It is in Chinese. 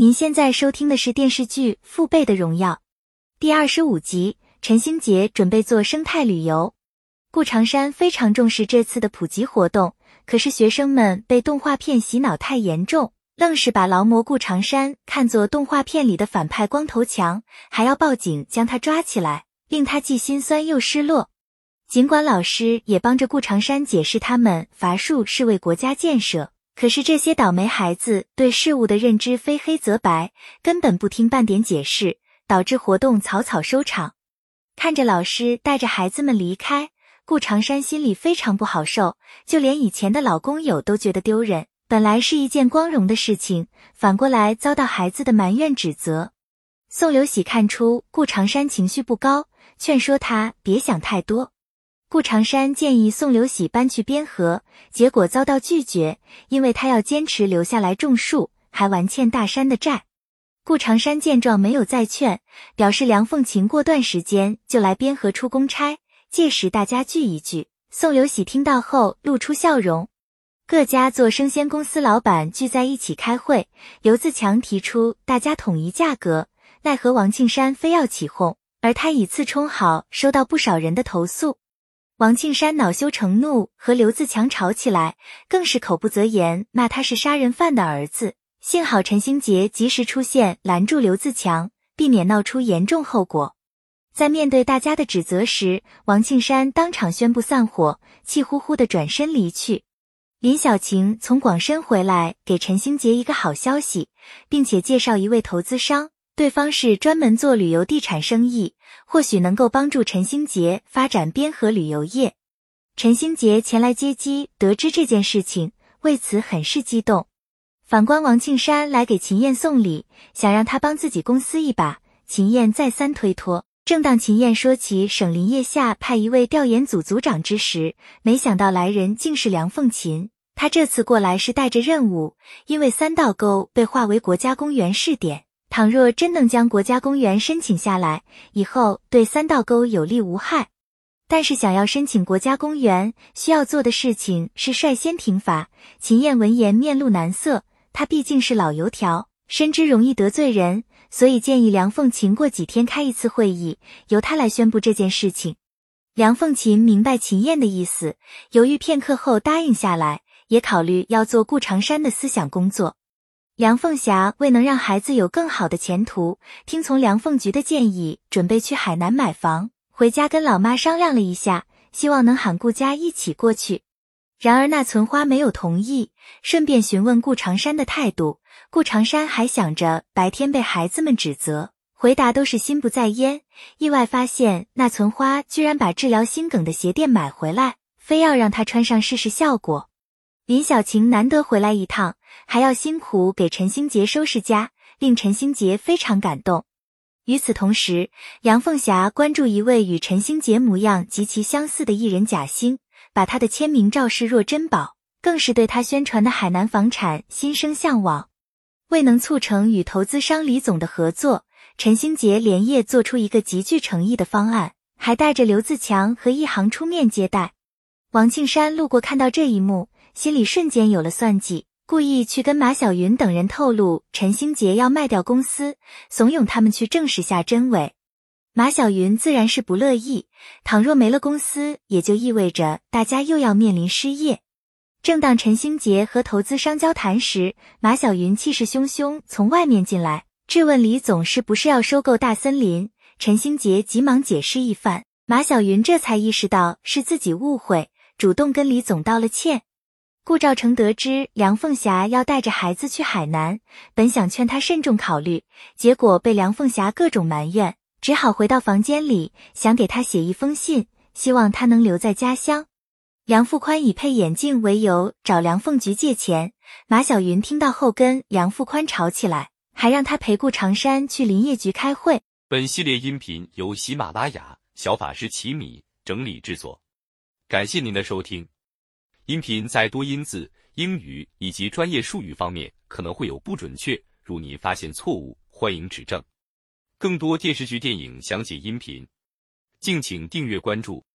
您现在收听的是电视剧《父辈的荣耀》第二十五集。陈星杰准备做生态旅游，顾长山非常重视这次的普及活动，可是学生们被动画片洗脑太严重，愣是把劳模顾长山看作动画片里的反派光头强，还要报警将他抓起来，令他既心酸又失落。尽管老师也帮着顾长山解释，他们伐树是为国家建设。可是这些倒霉孩子对事物的认知非黑则白，根本不听半点解释，导致活动草草收场。看着老师带着孩子们离开，顾长山心里非常不好受，就连以前的老工友都觉得丢人。本来是一件光荣的事情，反过来遭到孩子的埋怨指责。宋留喜看出顾长山情绪不高，劝说他别想太多。顾长山建议宋留喜搬去边河，结果遭到拒绝，因为他要坚持留下来种树，还完欠大山的债。顾长山见状没有再劝，表示梁凤琴过段时间就来边河出公差，届时大家聚一聚。宋留喜听到后露出笑容。各家做生鲜公司老板聚在一起开会，刘自强提出大家统一价格，奈何王庆山非要起哄，而他以次充好，收到不少人的投诉。王庆山恼羞成怒，和刘自强吵起来，更是口不择言，骂他是杀人犯的儿子。幸好陈兴杰及时出现，拦住刘自强，避免闹出严重后果。在面对大家的指责时，王庆山当场宣布散伙，气呼呼的转身离去。林小晴从广深回来，给陈兴杰一个好消息，并且介绍一位投资商。对方是专门做旅游地产生意，或许能够帮助陈星杰发展边河旅游业。陈星杰前来接机，得知这件事情，为此很是激动。反观王庆山来给秦燕送礼，想让他帮自己公司一把，秦燕再三推脱。正当秦燕说起省林业下派一位调研组组长之时，没想到来人竟是梁凤琴。他这次过来是带着任务，因为三道沟被划为国家公园试点。倘若真能将国家公园申请下来，以后对三道沟有利无害。但是想要申请国家公园，需要做的事情是率先停伐。秦燕闻言面露难色，她毕竟是老油条，深知容易得罪人，所以建议梁凤琴过几天开一次会议，由她来宣布这件事情。梁凤琴明白秦燕的意思，犹豫片刻后答应下来，也考虑要做顾长山的思想工作。梁凤霞为能让孩子有更好的前途，听从梁凤菊的建议，准备去海南买房。回家跟老妈商量了一下，希望能喊顾家一起过去。然而那存花没有同意，顺便询问顾长山的态度。顾长山还想着白天被孩子们指责，回答都是心不在焉。意外发现那存花居然把治疗心梗的鞋垫买回来，非要让他穿上试试效果。林小晴难得回来一趟，还要辛苦给陈星杰收拾家，令陈星杰非常感动。与此同时，杨凤霞关注一位与陈星杰模样极其相似的艺人贾星，把他的签名照视若珍宝，更是对他宣传的海南房产心生向往。未能促成与投资商李总的合作，陈星杰连夜做出一个极具诚意的方案，还带着刘自强和一航出面接待。王庆山路过，看到这一幕。心里瞬间有了算计，故意去跟马小云等人透露陈星杰要卖掉公司，怂恿他们去证实下真伪。马小云自然是不乐意，倘若没了公司，也就意味着大家又要面临失业。正当陈星杰和投资商交谈时，马小云气势汹汹从外面进来，质问李总是不是要收购大森林。陈星杰急忙解释一番，马小云这才意识到是自己误会，主动跟李总道了歉。顾兆成得知梁凤霞要带着孩子去海南，本想劝他慎重考虑，结果被梁凤霞各种埋怨，只好回到房间里，想给他写一封信，希望他能留在家乡。梁富宽以配眼镜为由找梁凤菊借钱，马小云听到后跟梁富宽吵起来，还让他陪顾长山去林业局开会。本系列音频由喜马拉雅小法师奇米整理制作，感谢您的收听。音频在多音字、英语以及专业术语方面可能会有不准确，如您发现错误，欢迎指正。更多电视剧、电影详解音频，敬请订阅关注。